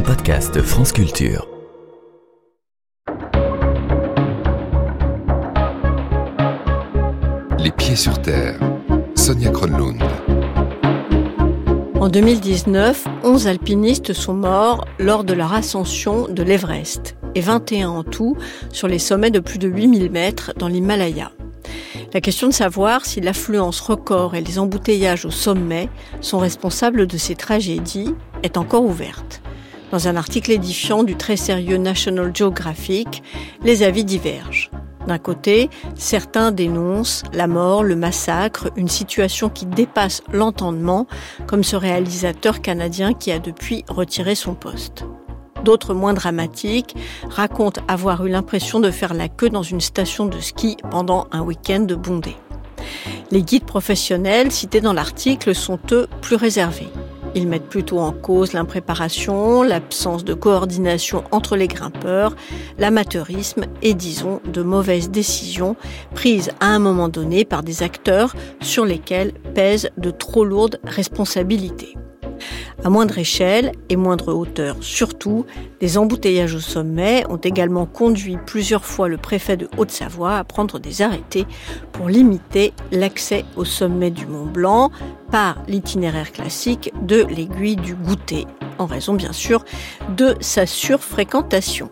un podcast France Culture. Les pieds sur terre. Sonia Kronlund. En 2019, 11 alpinistes sont morts lors de leur ascension de l'Everest et 21 en tout sur les sommets de plus de 8000 mètres dans l'Himalaya. La question de savoir si l'affluence record et les embouteillages au sommet sont responsables de ces tragédies est encore ouverte. Dans un article édifiant du très sérieux National Geographic, les avis divergent. D'un côté, certains dénoncent la mort, le massacre, une situation qui dépasse l'entendement, comme ce réalisateur canadien qui a depuis retiré son poste. D'autres moins dramatiques racontent avoir eu l'impression de faire la queue dans une station de ski pendant un week-end de bondé. Les guides professionnels cités dans l'article sont eux plus réservés. Ils mettent plutôt en cause l'impréparation, l'absence de coordination entre les grimpeurs, l'amateurisme et, disons, de mauvaises décisions prises à un moment donné par des acteurs sur lesquels pèsent de trop lourdes responsabilités. À moindre échelle et moindre hauteur. Surtout, des embouteillages au sommet ont également conduit plusieurs fois le préfet de Haute-Savoie à prendre des arrêtés pour limiter l'accès au sommet du Mont Blanc par l'itinéraire classique de l'aiguille du goûter, en raison bien sûr de sa surfréquentation.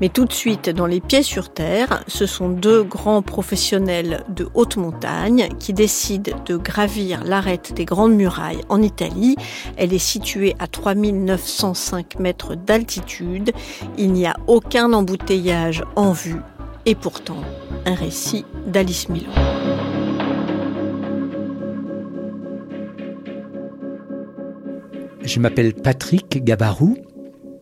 Mais tout de suite, dans les pieds sur terre, ce sont deux grands professionnels de haute montagne qui décident de gravir l'arête des Grandes Murailles en Italie. Elle est située à 3905 mètres d'altitude. Il n'y a aucun embouteillage en vue. Et pourtant, un récit d'Alice Milan. Je m'appelle Patrick Gabarou.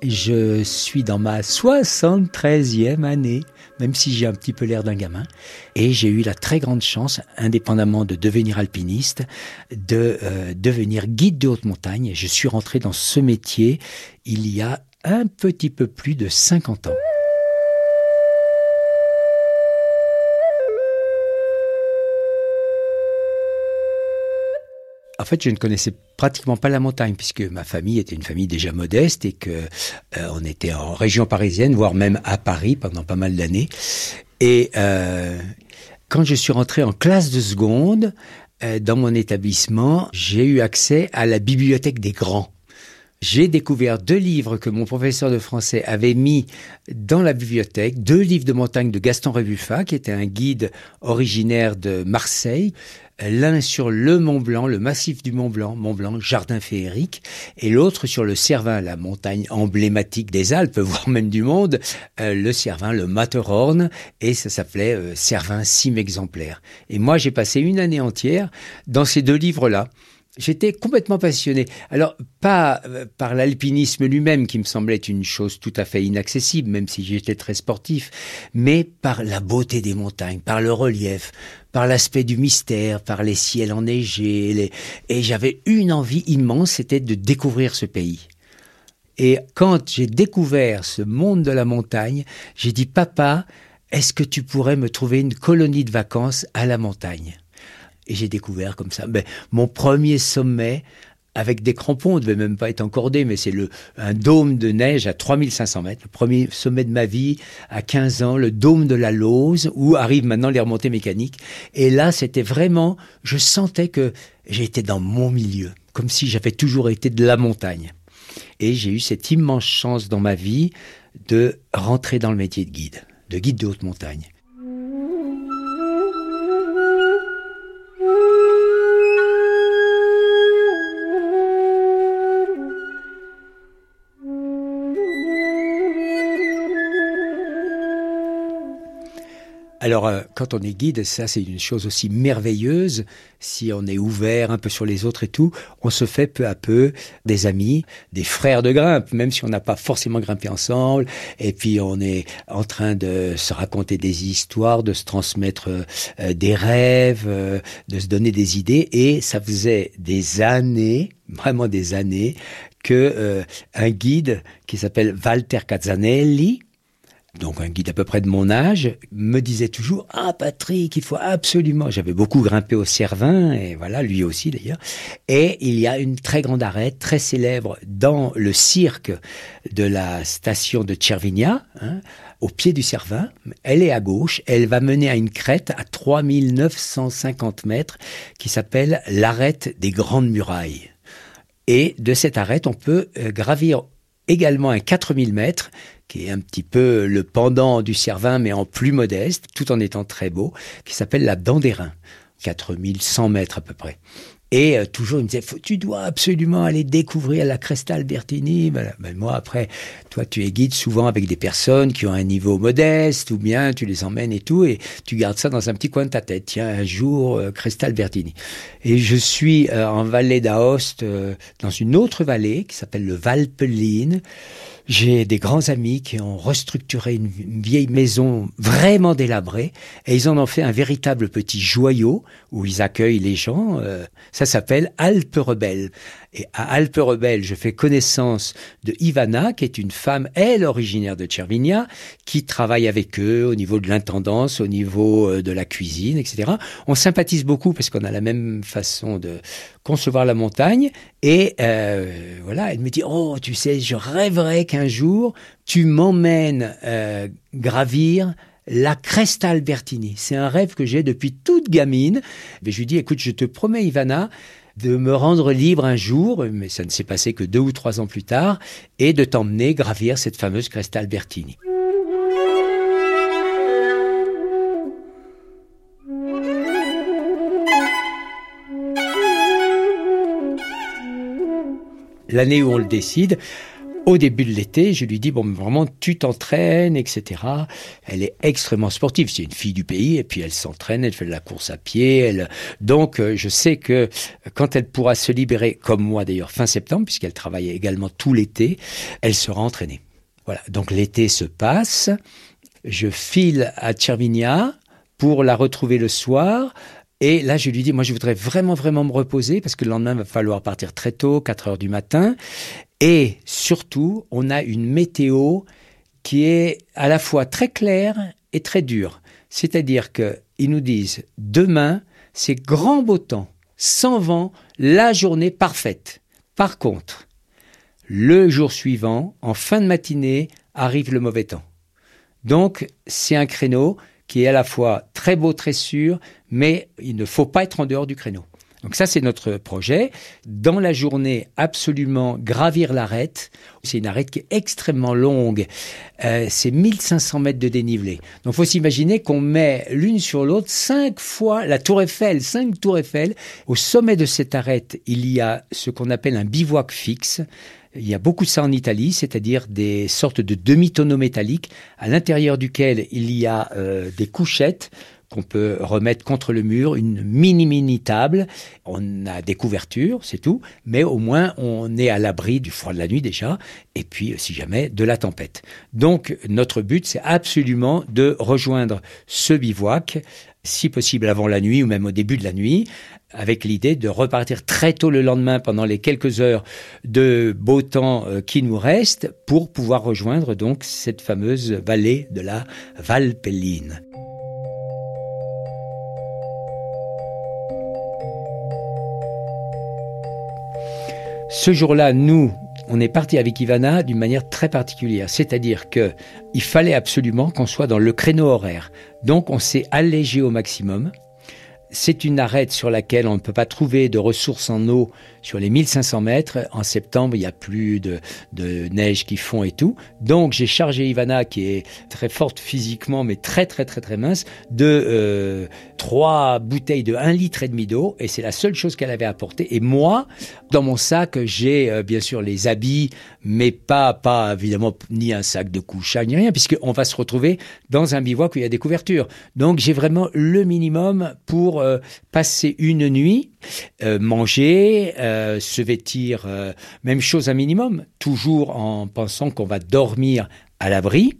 Je suis dans ma 73e année, même si j'ai un petit peu l'air d'un gamin. Et j'ai eu la très grande chance, indépendamment de devenir alpiniste, de euh, devenir guide de haute montagne. Je suis rentré dans ce métier il y a un petit peu plus de 50 ans. En fait, je ne connaissais pratiquement pas la montagne puisque ma famille était une famille déjà modeste et que euh, on était en région parisienne, voire même à Paris pendant pas mal d'années. Et euh, quand je suis rentré en classe de seconde euh, dans mon établissement, j'ai eu accès à la bibliothèque des grands. J'ai découvert deux livres que mon professeur de français avait mis dans la bibliothèque, deux livres de montagne de Gaston Rebuffa, qui était un guide originaire de Marseille, l'un sur le Mont Blanc, le massif du Mont Blanc, Mont Blanc, jardin féerique, et l'autre sur le Cervin, la montagne emblématique des Alpes, voire même du monde, euh, le Cervin, le Matterhorn, et ça s'appelait euh, Cervin cime exemplaire. Et moi, j'ai passé une année entière dans ces deux livres-là. J'étais complètement passionné. Alors, pas euh, par l'alpinisme lui-même, qui me semblait une chose tout à fait inaccessible, même si j'étais très sportif, mais par la beauté des montagnes, par le relief, par l'aspect du mystère, par les ciels enneigés. Et j'avais une envie immense, c'était de découvrir ce pays. Et quand j'ai découvert ce monde de la montagne, j'ai dit, papa, est-ce que tu pourrais me trouver une colonie de vacances à la montagne? Et j'ai découvert comme ça ben, mon premier sommet avec des crampons, on ne devait même pas être encordé, mais c'est le un dôme de neige à 3500 mètres, le premier sommet de ma vie à 15 ans, le dôme de la Lose, où arrivent maintenant les remontées mécaniques. Et là, c'était vraiment, je sentais que j'étais dans mon milieu, comme si j'avais toujours été de la montagne. Et j'ai eu cette immense chance dans ma vie de rentrer dans le métier de guide, de guide de haute montagne. Alors, euh, quand on est guide, ça c'est une chose aussi merveilleuse. Si on est ouvert un peu sur les autres et tout, on se fait peu à peu des amis, des frères de grimpe, même si on n'a pas forcément grimpé ensemble. Et puis on est en train de se raconter des histoires, de se transmettre euh, des rêves, euh, de se donner des idées. Et ça faisait des années, vraiment des années, que un guide qui s'appelle Walter Cazzanelli, donc un guide à peu près de mon âge, me disait toujours Ah Patrick, il faut absolument. J'avais beaucoup grimpé au Cervin, et voilà, lui aussi d'ailleurs. Et il y a une très grande arête, très célèbre, dans le cirque de la station de Tchervinia, hein, au pied du Cervin. Elle est à gauche, elle va mener à une crête à 3950 mètres qui s'appelle l'arête des Grandes Murailles. Et de cette arête, on peut euh, gravir également un 4000 mètres qui est un petit peu le pendant du Cervin, mais en plus modeste, tout en étant très beau, qui s'appelle la Reins, 4100 mètres à peu près. Et euh, toujours, il me disait, tu dois absolument aller découvrir la Cresta Albertini. Ben, ben, moi, après, toi, tu es guide souvent avec des personnes qui ont un niveau modeste, ou bien tu les emmènes et tout, et tu gardes ça dans un petit coin de ta tête. Tiens, un jour, euh, Cresta Albertini. Et je suis euh, en vallée d'Aoste, dans une autre vallée qui s'appelle le Valpeline. J'ai des grands amis qui ont restructuré une, vieille maison vraiment délabrée et ils en ont fait un véritable petit joyau où ils accueillent les gens. Euh, ça s'appelle Alpes Rebelles. Et à Alpes Rebelles, je fais connaissance de Ivana, qui est une femme, elle, originaire de Tchervinia, qui travaille avec eux au niveau de l'intendance, au niveau euh, de la cuisine, etc. On sympathise beaucoup parce qu'on a la même façon de concevoir la montagne. Et euh, voilà, elle me dit, oh, tu sais, je rêverais qu'un jour, tu m'emmènes euh, gravir la Cresta Albertini. C'est un rêve que j'ai depuis toute gamine. Mais je lui dis, écoute, je te promets, Ivana, de me rendre libre un jour, mais ça ne s'est passé que deux ou trois ans plus tard, et de t'emmener gravir cette fameuse Cresta Albertini. L'année où on le décide, au début de l'été, je lui dis, bon, vraiment, tu t'entraînes, etc. Elle est extrêmement sportive. C'est une fille du pays, et puis elle s'entraîne, elle fait de la course à pied. Elle... Donc, euh, je sais que quand elle pourra se libérer, comme moi d'ailleurs, fin septembre, puisqu'elle travaille également tout l'été, elle sera entraînée. Voilà. Donc, l'été se passe. Je file à Tchervinia pour la retrouver le soir. Et là, je lui dis, moi, je voudrais vraiment, vraiment me reposer parce que le lendemain, il va falloir partir très tôt, 4 heures du matin. Et surtout, on a une météo qui est à la fois très claire et très dure. C'est-à-dire qu'ils nous disent demain, c'est grand beau temps, sans vent, la journée parfaite. Par contre, le jour suivant, en fin de matinée, arrive le mauvais temps. Donc, c'est un créneau qui est à la fois très beau, très sûr, mais il ne faut pas être en dehors du créneau. Donc ça, c'est notre projet. Dans la journée, absolument gravir l'arête. C'est une arête qui est extrêmement longue. Euh, c'est 1500 mètres de dénivelé. Donc faut s'imaginer qu'on met l'une sur l'autre cinq fois la tour Eiffel, cinq tours Eiffel. Au sommet de cette arête, il y a ce qu'on appelle un bivouac fixe. Il y a beaucoup de ça en Italie, c'est-à-dire des sortes de demi-tonneaux métalliques à l'intérieur duquel il y a euh, des couchettes qu'on peut remettre contre le mur, une mini-mini table. On a des couvertures, c'est tout, mais au moins on est à l'abri du froid de la nuit déjà, et puis si jamais de la tempête. Donc notre but, c'est absolument de rejoindre ce bivouac, si possible avant la nuit ou même au début de la nuit, avec l'idée de repartir très tôt le lendemain pendant les quelques heures de beau temps euh, qui nous restent pour pouvoir rejoindre donc cette fameuse vallée de la Valpelline. Ce jour-là, nous, on est parti avec Ivana d'une manière très particulière, c'est-à-dire que il fallait absolument qu'on soit dans le créneau horaire. Donc on s'est allégé au maximum. C'est une arête sur laquelle on ne peut pas trouver de ressources en eau sur les 1500 mètres. En septembre, il y a plus de, neige qui fond et tout. Donc, j'ai chargé Ivana, qui est très forte physiquement, mais très, très, très, très mince, de euh, trois bouteilles de 1 litre et demi d'eau. Et c'est la seule chose qu'elle avait apportée. Et moi, dans mon sac, j'ai euh, bien sûr les habits, mais pas, pas évidemment ni un sac de couchage, ni rien, puisqu'on va se retrouver dans un bivouac où il y a des couvertures. Donc, j'ai vraiment le minimum pour euh, passer une nuit, euh, manger, euh, se vêtir, même chose un minimum, toujours en pensant qu'on va dormir à l'abri.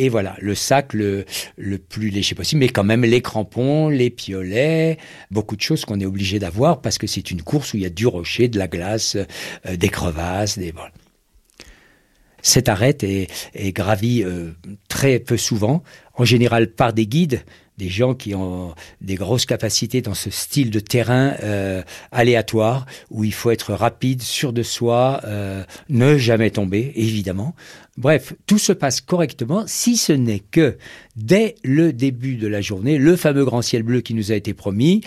Et voilà, le sac le, le, plus léger possible, mais quand même les crampons, les piolets, beaucoup de choses qu'on est obligé d'avoir parce que c'est une course où il y a du rocher, de la glace, des crevasses, des... Cette arête est, est gravie euh, très peu souvent, en général par des guides, des gens qui ont des grosses capacités dans ce style de terrain euh, aléatoire où il faut être rapide, sûr de soi, euh, ne jamais tomber, évidemment. Bref, tout se passe correctement si ce n'est que dès le début de la journée, le fameux grand ciel bleu qui nous a été promis,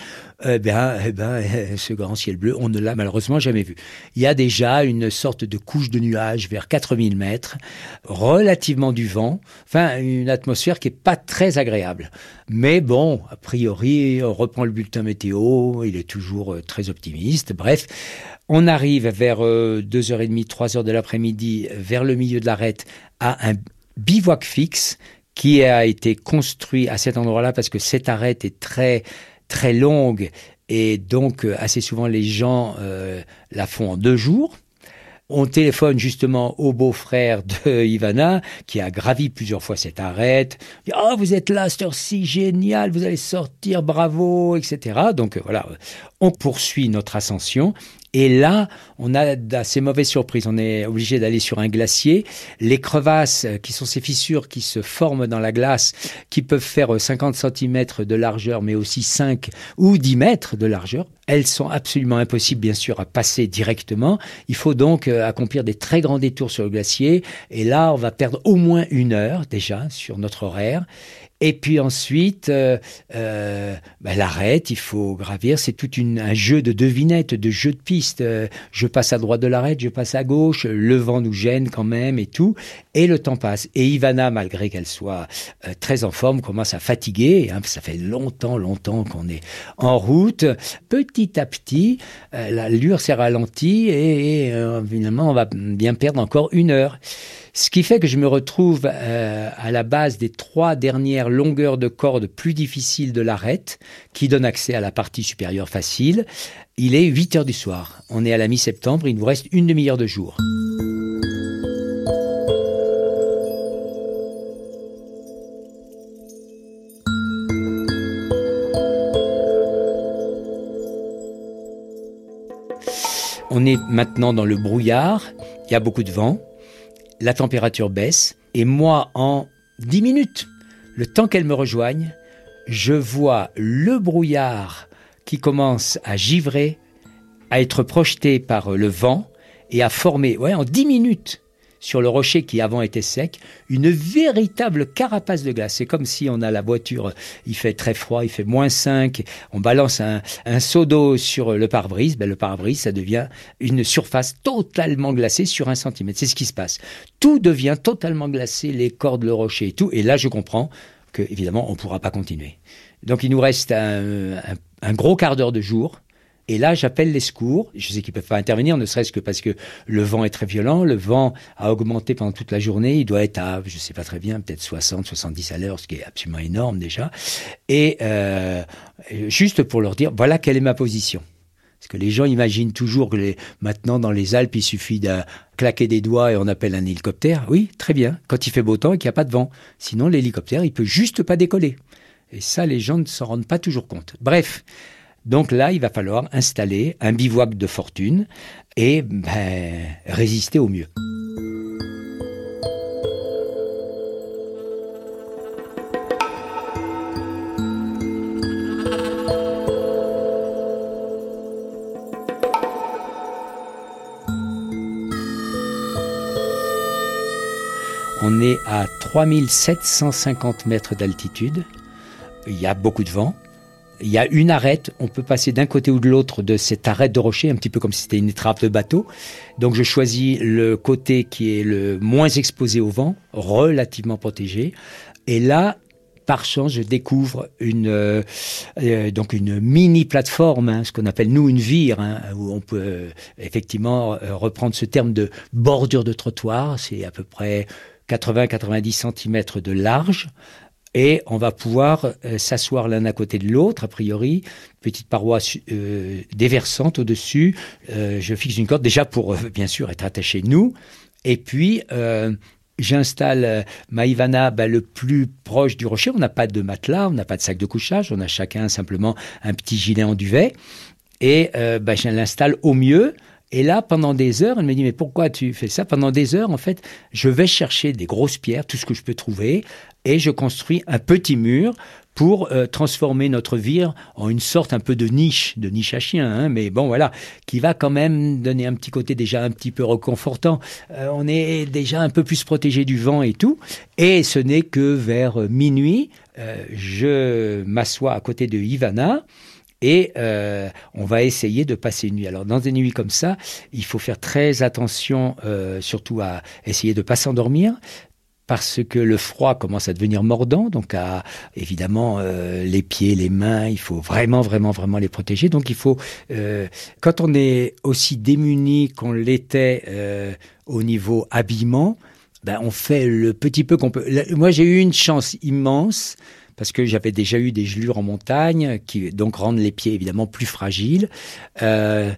eh ben, eh ben, ce grand ciel bleu, on ne l'a malheureusement jamais vu. Il y a déjà une sorte de couche de nuages vers 4000 mètres, relativement du vent, enfin une atmosphère qui est pas très agréable. Mais bon, a priori, on reprend le bulletin météo, il est toujours euh, très optimiste. Bref, on arrive vers 2h30, 3h de l'après-midi, vers le milieu de l'arête, à un bivouac fixe qui a été construit à cet endroit-là parce que cette arête est très très longue et donc euh, assez souvent les gens euh, la font en deux jours. On téléphone justement au beau-frère de Ivana, qui a gravi plusieurs fois cette arête. Oh, vous êtes là, c'est si génial, vous allez sortir, bravo, etc. Donc euh, voilà, on poursuit notre ascension. Et là, on a d'assez mauvaises surprises. On est obligé d'aller sur un glacier. Les crevasses, euh, qui sont ces fissures qui se forment dans la glace, qui peuvent faire 50 euh, cm de largeur, mais aussi 5 ou 10 mètres de largeur, elles sont absolument impossibles, bien sûr, à passer directement. Il faut donc euh, accomplir des très grands détours sur le glacier. Et là, on va perdre au moins une heure déjà sur notre horaire. Et puis ensuite, euh, euh, bah, l'arête, il faut gravir. C'est tout une, un jeu de devinettes, de jeu de pistes. Euh, je passe à droite de l'arête, je passe à gauche. Le vent nous gêne quand même et tout. Et le temps passe. Et Ivana, malgré qu'elle soit euh, très en forme, commence à fatiguer. Hein, ça fait longtemps, longtemps qu'on est en route. Petit à petit, euh, l'allure s'est ralentie et, et finalement, on va bien perdre encore une heure. Ce qui fait que je me retrouve euh, à la base des trois dernières longueurs de corde plus difficiles de l'arête, qui donnent accès à la partie supérieure facile. Il est 8 heures du soir. On est à la mi-septembre, il nous reste une demi-heure de jour. On est maintenant dans le brouillard, il y a beaucoup de vent, la température baisse, et moi, en 10 minutes, le temps qu'elle me rejoigne, je vois le brouillard qui commence à givrer, à être projeté par le vent et à former, en 10 minutes, sur le rocher qui avant était sec, une véritable carapace de glace. C'est comme si on a la voiture, il fait très froid, il fait moins 5, on balance un, seau d'eau sur le pare-brise, ben le pare-brise, ça devient une surface totalement glacée sur un centimètre. C'est ce qui se passe. Tout devient totalement glacé, les cordes, le rocher et tout. Et là, je comprends que, évidemment, on ne pourra pas continuer. Donc, il nous reste un gros quart d'heure de jour et là, j'appelle les secours. Je sais qu'ils peuvent pas intervenir, ne serait-ce que parce que le vent est très violent. Le vent a augmenté pendant toute la journée. Il doit être à, je sais pas très bien, peut-être 60, 70 à l'heure, ce qui est absolument énorme déjà. Et euh, juste pour leur dire, voilà quelle est ma position. Parce que les gens imaginent toujours que maintenant dans les Alpes, il suffit de claquer des doigts et on appelle un hélicoptère. Oui, très bien. Quand il fait beau temps et qu'il n'y a pas de vent. Sinon, l'hélicoptère, il peut juste pas décoller. Et ça, les gens ne s'en rendent pas toujours compte. Bref. Donc là, il va falloir installer un bivouac de fortune et ben, résister au mieux. On est à 3750 mètres d'altitude. Il y a beaucoup de vent il y a une arête, on peut passer d'un côté ou de l'autre de cette arête de rocher, un petit peu comme si c'était une étrape de bateau. Donc je choisis le côté qui est le moins exposé au vent, relativement protégé. Et là, par chance, je découvre une euh, euh, donc une mini plateforme, hein, ce qu'on appelle nous une vire, hein, où on peut euh, effectivement reprendre ce terme de bordure de trottoir. C'est à peu près 80-90 cm de large, et on va pouvoir euh, s'asseoir l'un à côté de l'autre, a priori, petite paroi euh, déversante au-dessus. Euh, je fixe une corde déjà pour, bien sûr, être attaché nous. Et puis, j'installe ma Ivana bah, le plus proche du rocher. On n'a pas de matelas, on n'a pas de sac de couchage, on a chacun simplement un petit gilet en duvet. Et bah, je l'installe au mieux Et là, pendant des heures, elle me dit, mais pourquoi tu fais ça? Pendant des heures, en fait, je vais chercher des grosses pierres, tout ce que je peux trouver, et je construis un petit mur pour euh, transformer notre vire en une sorte un peu de niche, de niche à chien, hein, mais bon voilà, qui va quand même donner un petit côté déjà un petit peu reconfortant. Euh, on est déjà un peu plus protégé du vent et tout, et ce n'est que vers minuit, euh, je m'assois à côté de Ivana. Et on va essayer de passer une nuit. Alors dans des nuits comme ça, il faut faire très attention, surtout à essayer de ne pas s'endormir, parce que le froid commence à devenir mordant, donc à évidemment euh, les pieds, les mains, il faut vraiment, vraiment, vraiment les protéger. Donc il faut, euh, quand on est aussi démuni qu'on l'était euh, au niveau habillement, ben on fait le petit peu qu'on peut. Moi j'ai eu une chance immense parce que j'avais déjà eu des gelures en montagne qui donc rendent les pieds évidemment plus fragiles. Euh,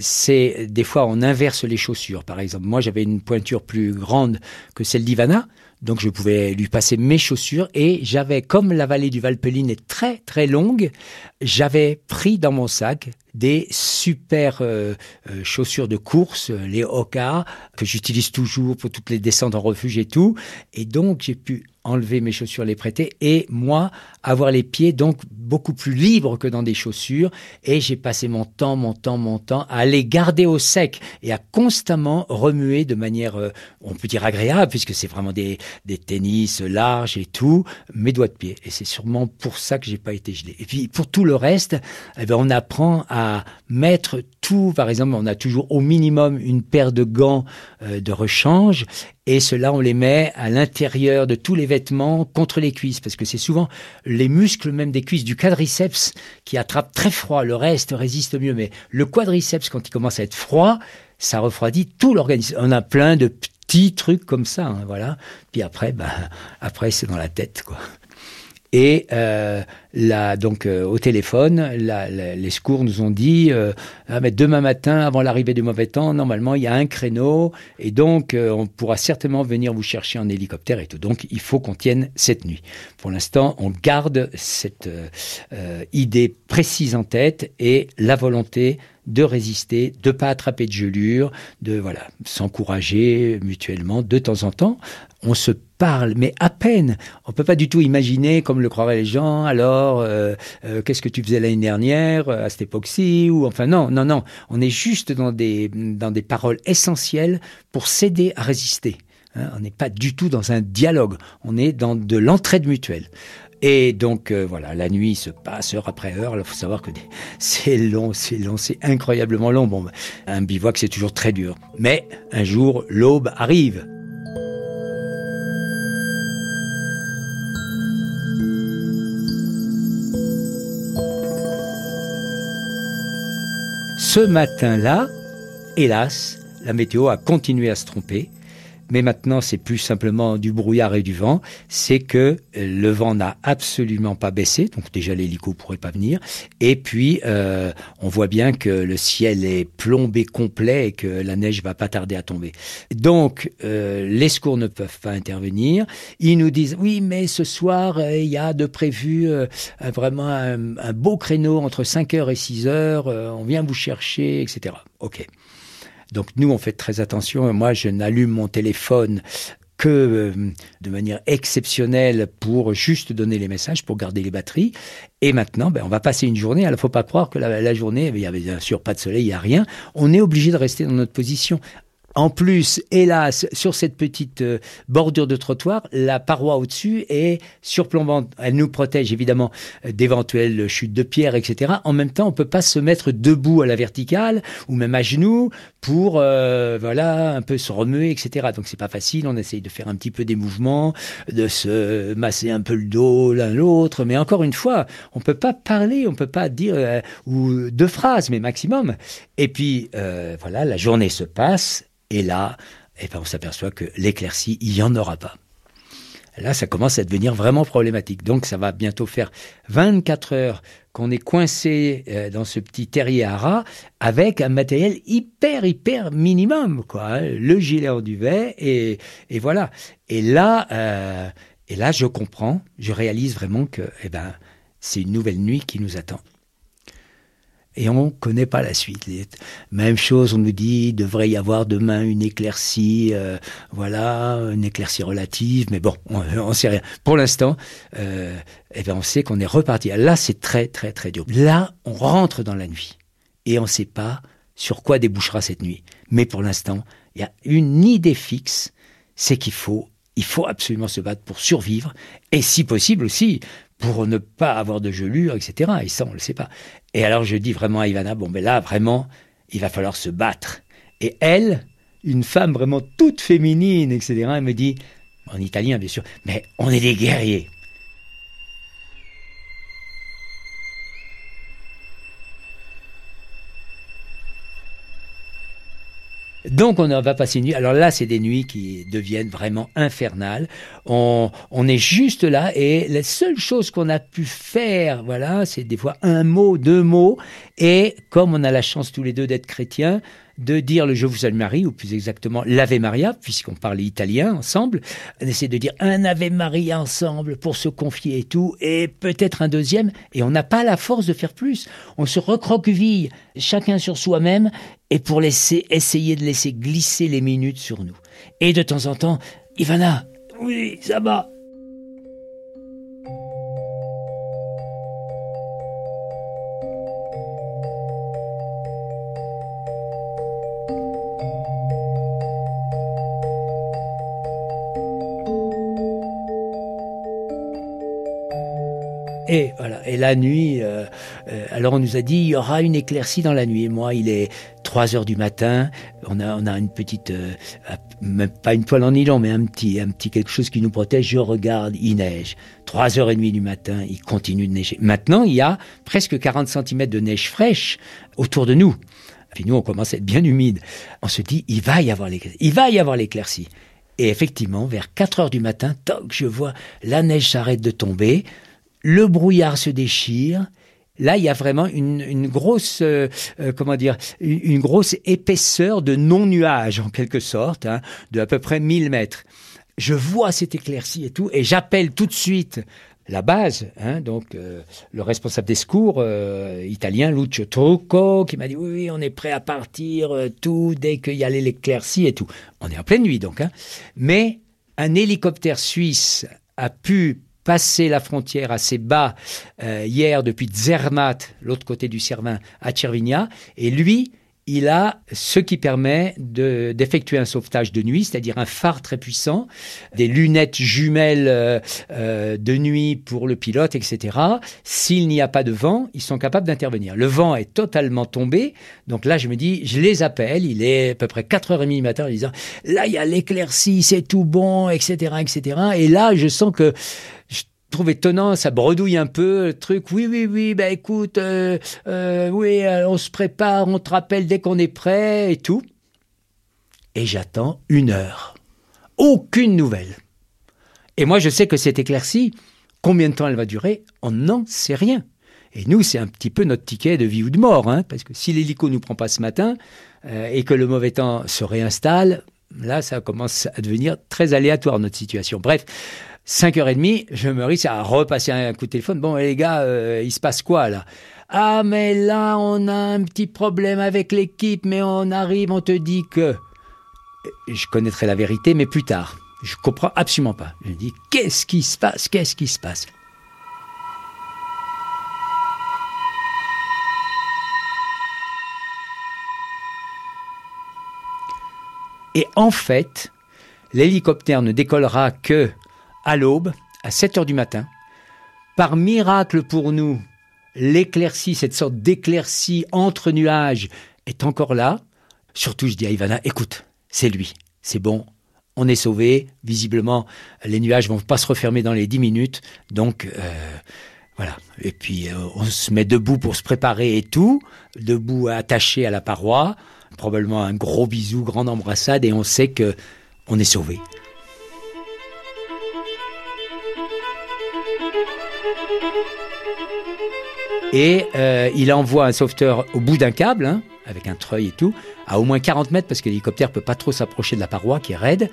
c'est des fois on inverse les chaussures. Par exemple, moi j'avais une pointure plus grande que celle d'Ivana. Donc je pouvais lui passer mes chaussures et j'avais, comme la vallée du Valpeline est très très longue, j'avais pris dans mon sac des super euh, euh, chaussures de course, les Oka, que j'utilise toujours pour toutes les descentes en refuge et tout. Et donc j'ai pu enlever mes chaussures, les prêter, et moi, avoir les pieds donc beaucoup plus libres que dans des chaussures. Et j'ai passé mon temps, mon temps, mon temps à les garder au sec et à constamment remuer de manière, euh, on peut dire agréable, puisque c'est vraiment des, des tennis larges et tout, mes doigts de pied. Et c'est sûrement pour ça que j'ai pas été gelé. Et puis pour tout le reste, eh ben, on apprend à mettre tout. Par exemple, on a toujours au minimum une paire de gants euh, de rechange et cela, on les met à l'intérieur de tous les vêtements contre les cuisses, parce que c'est souvent les muscles même des cuisses du quadriceps qui attrapent très froid. Le reste résiste mieux, mais le quadriceps, quand il commence à être froid, ça refroidit tout l'organisme. On a plein de petits trucs comme ça, hein, voilà. Puis après, bah, après c'est dans la tête, quoi. Et euh, là, donc euh, au téléphone, les secours nous ont dit euh, ah, mais demain matin, avant l'arrivée du mauvais temps, normalement il y a un créneau et donc euh, on pourra certainement venir vous chercher en hélicoptère et tout. Donc il faut qu'on tienne cette nuit. Pour l'instant, on garde cette idée précise en tête et la volonté de résister, de pas attraper de gelure, de voilà, s'encourager mutuellement de temps en temps. On se parle, mais à peine. On peut pas du tout imaginer, comme le croiraient les gens, alors euh, euh, qu'est-ce que tu faisais l'année dernière euh, à cette époque-ci ou enfin non, non, non. On est juste dans des dans des paroles essentielles pour s'aider à résister. Hein. on n'est pas du tout dans un dialogue. On est dans de l'entraide mutuelle. Et donc voilà, la nuit se passe heure après heure. Il faut savoir que c'est long, c'est long, c'est incroyablement long. Bon, un bivouac c'est toujours très dur. Mais un jour, l'aube arrive. Ce matin-là, hélas, la météo a continué à se tromper. Mais maintenant, c'est plus simplement du brouillard et du vent. C'est que le vent n'a absolument pas baissé. Donc déjà, l'hélico pourrait pas venir. Et puis, euh, on voit bien que le ciel est plombé complet et que la neige va pas tarder à tomber. Donc, euh, les secours ne peuvent pas intervenir. Ils nous disent, oui, mais ce soir, euh, il y a de prévu vraiment un, un, beau créneau entre 5h et 6h. on vient vous chercher, etc. OK. Donc nous, on fait très attention. Moi, je n'allume mon téléphone que euh, de manière exceptionnelle pour juste donner les messages, pour garder les batteries. Et maintenant, ben, on va passer une journée. Alors, faut pas croire que la, journée, il y avait bien sûr pas de soleil, il y a rien. On est obligé de rester dans notre position. En plus, hélas, sur cette petite euh, bordure de trottoir, la paroi au-dessus est surplombante. Elle nous protège évidemment euh, d'éventuelles chutes de pierres, etc. En même temps, on peut pas se mettre debout à la verticale ou même à genoux pour euh, voilà un peu se remuer, etc. Donc c'est pas facile. On essaye de faire un petit peu des mouvements, de se masser un peu le dos l'un l'autre. Mais encore une fois, on peut pas parler, on peut pas dire ou deux phrases, mais maximum. Et puis voilà, la journée se passe et là, eh ben, on s'aperçoit que l'éclaircie, il n'y en aura pas. Là, ça commence à devenir vraiment problématique. Donc, ça va bientôt faire 24 heures qu'on est coincé euh, dans ce petit terrier à rats avec un matériel hyper, hyper minimum, quoi. Hein. Le gilet en duvet et, et voilà. Et là, euh, et là, je comprends, je réalise vraiment que, eh ben, c'est une nouvelle nuit qui nous attend. Et on ne connaît pas la suite. Même chose, on nous dit, il devrait y avoir demain une éclaircie, euh, voilà, une éclaircie relative, mais bon, on ne sait rien. Pour l'instant, euh, eh ben on sait qu'on est reparti. Là, c'est très, très, très dur. Là, on rentre dans la nuit. Et on ne sait pas sur quoi débouchera cette nuit. Mais pour l'instant, il y a une idée fixe, c'est qu'il faut, il faut absolument se battre pour survivre, et si possible aussi, pour ne pas avoir de gelure, etc. Et ça, on ne le sait pas. Et alors je dis vraiment à Ivana, bon, ben là, vraiment, il va falloir se battre. Et elle, une femme vraiment toute féminine, etc., elle me dit, en italien bien sûr, mais on est des guerriers. Donc on va passer une nuit. Alors là, c'est des nuits qui deviennent vraiment infernales. On, on est juste là et la seule chose qu'on a pu faire, voilà, c'est des fois un mot, deux mots. Et comme on a la chance tous les deux d'être chrétiens, de dire le Je vous salue Marie, ou plus exactement l'Ave Maria, puisqu'on parle italien ensemble. On essaie de dire un Ave Maria ensemble pour se confier et tout, et peut-être un deuxième, et on n'a pas la force de faire plus. On se recroqueville chacun sur soi-même, et pour laisser, essayer de laisser glisser les minutes sur nous. Et de temps en temps, Ivana, oui, ça va, Et voilà. Et la nuit, euh, euh, alors on nous a dit il y aura une éclaircie dans la nuit. Et moi, il est 3 heures du matin. On a, on a une petite, euh, pas une toile en nylon, mais un petit, un petit quelque chose qui nous protège. Je regarde, il neige. 3 heures et demie du matin, il continue de neiger. Maintenant, il y a presque 40 cm de neige fraîche autour de nous. Puis nous, on commence à être bien humide. On se dit, il va y avoir l'éclaircie. Il va y avoir l'éclaircie. Et effectivement, vers 4 heures du matin, toc, je vois la neige s'arrête de tomber le brouillard se déchire. Là, il y a vraiment une, grosse, euh, euh, comment dire, une, grosse épaisseur de non-nuage, en quelque sorte, hein, de à peu près 1000 mètres. Je vois cette éclaircie et tout, et j'appelle tout de suite la base, hein, donc euh, le responsable des secours italien, Lucio Trucco, qui m'a dit oui, on est prêt à partir, tout, dès qu'il y a l'éclaircie et tout. On est en pleine nuit, donc. Hein. Mais un hélicoptère suisse a pu passer la frontière assez bas euh, hier depuis Zermatt, l'autre côté du Cervin, à Cervinia. Et lui, il a ce qui permet d'effectuer un sauvetage de nuit, c'est-à-dire un phare très puissant, des lunettes jumelles euh, euh, de nuit pour le pilote, etc. S'il n'y a pas de vent, ils sont capables d'intervenir. Le vent est totalement tombé, donc là je me dis, je les appelle, il est à peu près 4h30 du matin en disant, là il y a l'éclaircie, c'est tout bon, etc., etc. Et là je sens que trouve étonnant, ça bredouille un peu le truc. Oui, oui, oui, ben écoute, euh, euh, oui, euh, on se prépare, on te rappelle dès qu'on est prêt et tout. Et j'attends une heure. Aucune nouvelle. Et moi, je sais que cette éclaircie, combien de temps elle va durer, on n'en sait rien. Et nous, c'est un petit peu notre ticket de vie ou de mort, hein, parce que si l'hélico nous prend pas ce matin et que le mauvais temps se réinstalle, là, ça commence à devenir très aléatoire notre situation. Bref, 5h30, je me risque à repasser un coup de téléphone. Bon, les gars, euh, il se passe quoi là? Ah, mais là, on a un petit problème avec l'équipe, mais on arrive, on te dit que. Je connaîtrai la vérité, mais plus tard. Je comprends absolument pas. Je dis, qu'est-ce qui se passe? Qu'est-ce qui se passe? Et en fait, l'hélicoptère ne décollera que à l'aube, à 7 heures du matin. Par miracle pour nous, l'éclaircie, cette sorte d'éclaircie entre nuages, est encore là. Surtout, je dis à Ivana, écoute, c'est lui, c'est bon, on est sauvé. Visiblement, les nuages vont pas se refermer dans les 10 minutes. Donc, euh, voilà. Et puis, euh, on se met debout pour se préparer et tout, debout attaché à la paroi. Probablement un gros bisou, grande embrassade, et on sait que on est sauvé. Et euh, il envoie un sauveteur au bout d'un câble, hein, avec un treuil et tout, à au moins 40 mètres parce que l'hélicoptère peut pas trop s'approcher de la paroi qui est raide.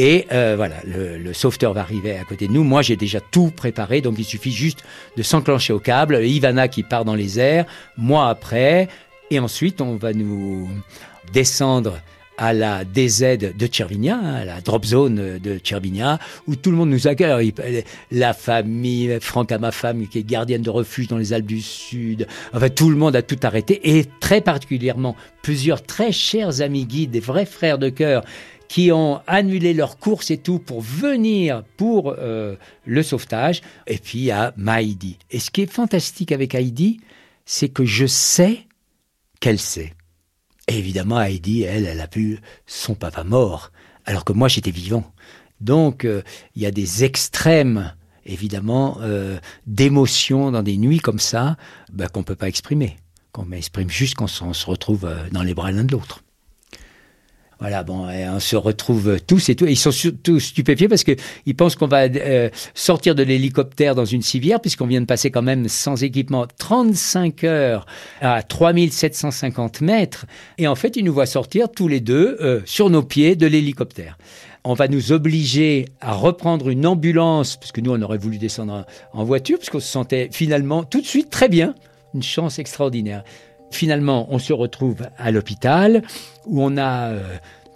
Et euh, voilà, le, le, sauveteur va arriver à côté de nous. Moi, j'ai déjà tout préparé, donc il suffit juste de s'enclencher au câble. Ivana qui part dans les airs, moi après. Et ensuite, on va nous descendre à la DZ de Tchervinia, à la drop zone de Tchervinia, où tout le monde nous accueille. La famille, Franck à ma femme, qui est gardienne de refuge dans les Alpes du Sud. Enfin, tout le monde a tout arrêté. Et très particulièrement, plusieurs très chers amis guides, des vrais frères de cœur, qui ont annulé leurs courses et tout pour venir pour euh, le sauvetage. Et puis a Maïdi. Et ce qui est fantastique avec Heidi, c'est que je sais qu'elle sait. Et évidemment, Heidi, elle, elle a vu son papa mort, alors que moi j'étais vivant. Donc euh, il y a des extrêmes, évidemment, euh, d'émotions dans des nuits comme ça, bah, qu'on ne peut pas exprimer. Qu'on exprime juste quand on se retrouve dans les bras l'un de l'autre. Voilà, bon, on se retrouve tous et tout. ils sont tous stupéfiés parce qu'ils pensent qu'on va euh, sortir de l'hélicoptère dans une civière, puisqu'on vient de passer quand même sans équipement 35 heures à 3750 mètres. Et en fait, ils nous voient sortir tous les deux euh, sur nos pieds de l'hélicoptère. On va nous obliger à reprendre une ambulance, parce que nous, on aurait voulu descendre en, voiture, parce qu'on se sentait finalement tout de suite très bien. Une chance extraordinaire. Finalement, on se retrouve à l'hôpital où on a euh,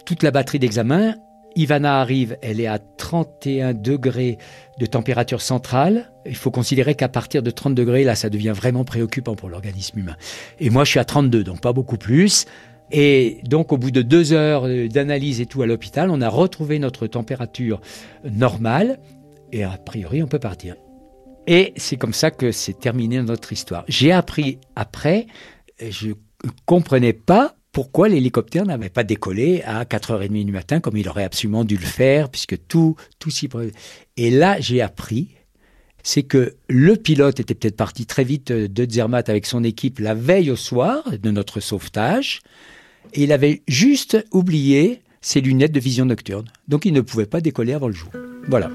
toute la batterie d'examen. Ivana arrive, elle est à 31 degrés de température centrale. Il faut considérer qu'à partir de 30 degrés, là, ça devient vraiment préoccupant pour l'organisme humain. Et moi, je suis à 32, donc pas beaucoup plus. Et donc, au bout de deux heures d'analyse et tout à l'hôpital, on a retrouvé notre température normale. Et a priori, on peut partir. Et c'est comme ça que c'est terminé notre histoire. J'ai appris après je ne comprenais pas pourquoi l'hélicoptère n'avait pas décollé à 4h30 du matin comme il aurait absolument dû le faire, puisque tout, tout s'y Et là, j'ai appris, c'est que le pilote était peut-être parti très vite de Zermatt avec son équipe la veille au soir de notre sauvetage, et il avait juste oublié ses lunettes de vision nocturne. Donc il ne pouvait pas décoller avant le jour. Voilà.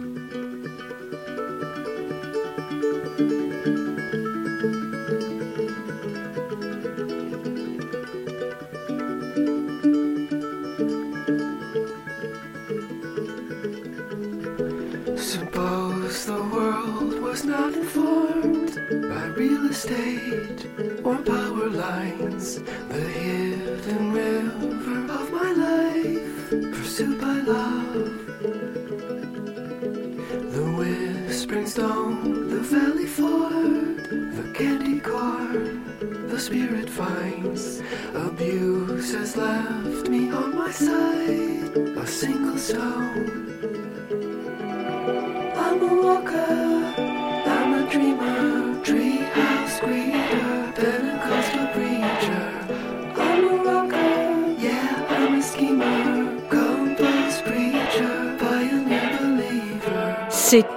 Estate or power lines, the hidden river of my life, pursued by love. The whispering stone, the valley ford, the candy corn, the spirit finds. Abuse has left me on my side, a single stone. I'm a walker,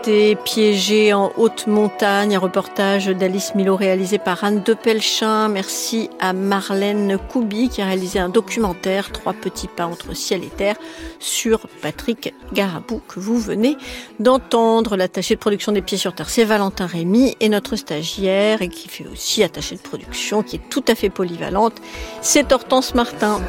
Piégé en haute montagne, un reportage d'Alice Milo réalisé par Anne de Pelchin. Merci à Marlène Koubi qui a réalisé un documentaire, Trois petits pas entre ciel et terre, sur Patrick Garabou que vous venez d'entendre. L'attaché de production des Pieds sur Terre, c'est Valentin Rémy et notre stagiaire et qui fait aussi attaché de production, qui est tout à fait polyvalente, c'est Hortense Martin.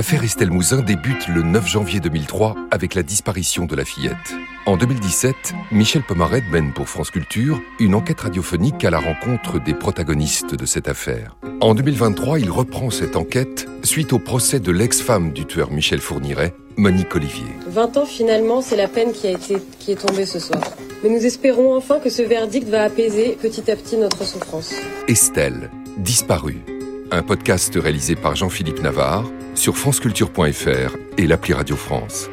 L'affaire Estelle Mouzin débute le 9 janvier 2003 avec la disparition de la fillette. En 2017, Michel Pomaret mène pour France Culture une enquête radiophonique à la rencontre des protagonistes de cette affaire. En 2023, il reprend cette enquête suite au procès de l'ex-femme du tueur Michel Fourniret, Monique Olivier. 20 ans finalement, c'est la peine qui, a été, qui est tombée ce soir. Mais nous espérons enfin que ce verdict va apaiser petit à petit notre souffrance. Estelle, disparue. Un podcast réalisé par Jean-Philippe Navarre sur franceculture.fr et l'appli Radio France.